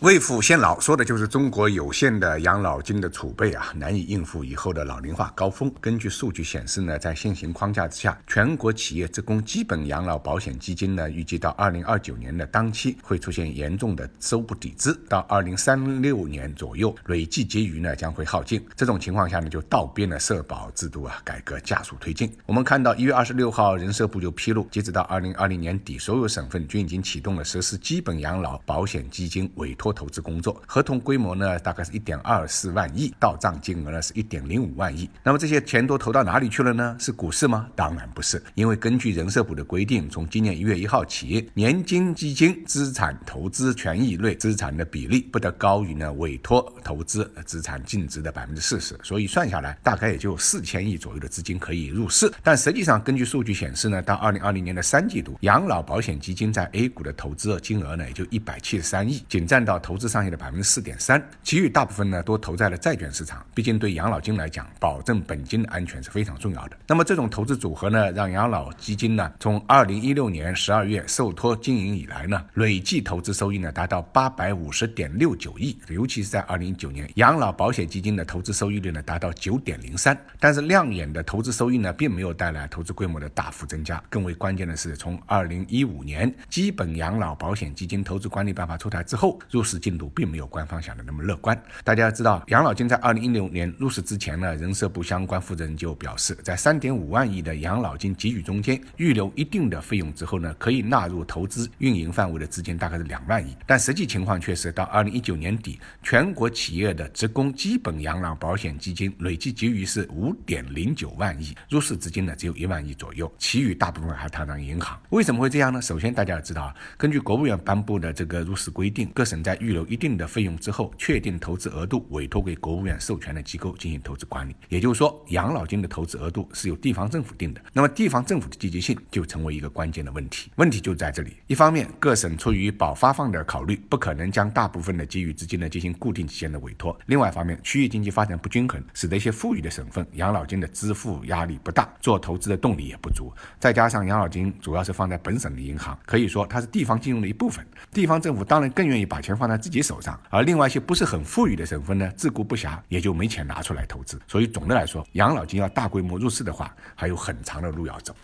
未富先老，说的就是中国有限的养老金的储备啊，难以应付以后的老龄化高峰。根据数据显示呢，在现行框架之下，全国企业职工基本养老保险基金呢，预计到二零二九年的当期会出现严重的收不抵支，到二零三六年左右累计结余呢将会耗尽。这种情况下呢，就倒逼了社保制度啊改革加速推进。我们看到一月二十六号，人社部就披露，截止到二零二零年底，所有省份均已经启动了实施基本养老保险基金委托。投资工作合同规模呢，大概是一点二四万亿，到账金额呢是一点零五万亿。那么这些钱都投到哪里去了呢？是股市吗？当然不是，因为根据人社部的规定，从今年一月一号起，年金基金资产投资权益类资产的比例不得高于呢委托投资资产净值的百分之四十。所以算下来，大概也就四千亿左右的资金可以入市。但实际上，根据数据显示呢，到二零二零年的三季度，养老保险基金在 A 股的投资金额呢也就一百七十三亿，仅占到。投资上限的百分之四点三，其余大部分呢都投在了债券市场。毕竟对养老金来讲，保证本金的安全是非常重要的。那么这种投资组合呢，让养老基金呢从二零一六年十二月受托经营以来呢，累计投资收益呢达到八百五十点六九亿。尤其是在二零一九年，养老保险基金的投资收益率呢达到九点零三。但是亮眼的投资收益呢，并没有带来投资规模的大幅增加。更为关键的是，从二零一五年基本养老保险基金投资管理办法出台之后，入市进度并没有官方想的那么乐观。大家要知道，养老金在二零一六年入市之前呢，人社部相关负责人就表示，在三点五万亿的养老金给予中间，预留一定的费用之后呢，可以纳入投资运营范围的资金大概是两万亿。但实际情况却是，到二零一九年底，全国企业的职工基本养老保险基金累计结余是五点零九万亿，入市资金呢只有一万亿左右，其余大部分还躺在银行。为什么会这样呢？首先，大家要知道啊，根据国务院颁布的这个入市规定，各省在预留一定的费用之后，确定投资额度，委托给国务院授权的机构进行投资管理。也就是说，养老金的投资额度是由地方政府定的。那么，地方政府的积极性就成为一个关键的问题。问题就在这里：一方面，各省出于保发放的考虑，不可能将大部分的给予资金呢进行固定期限的委托；另外一方面，区域经济发展不均衡，使得一些富裕的省份养老金的支付压力不大，做投资的动力也不足。再加上养老金主要是放在本省的银行，可以说它是地方金融的一部分。地方政府当然更愿意把钱放在自己手上，而另外一些不是很富裕的省份呢，自顾不暇，也就没钱拿出来投资。所以总的来说，养老金要大规模入市的话，还有很长的路要走。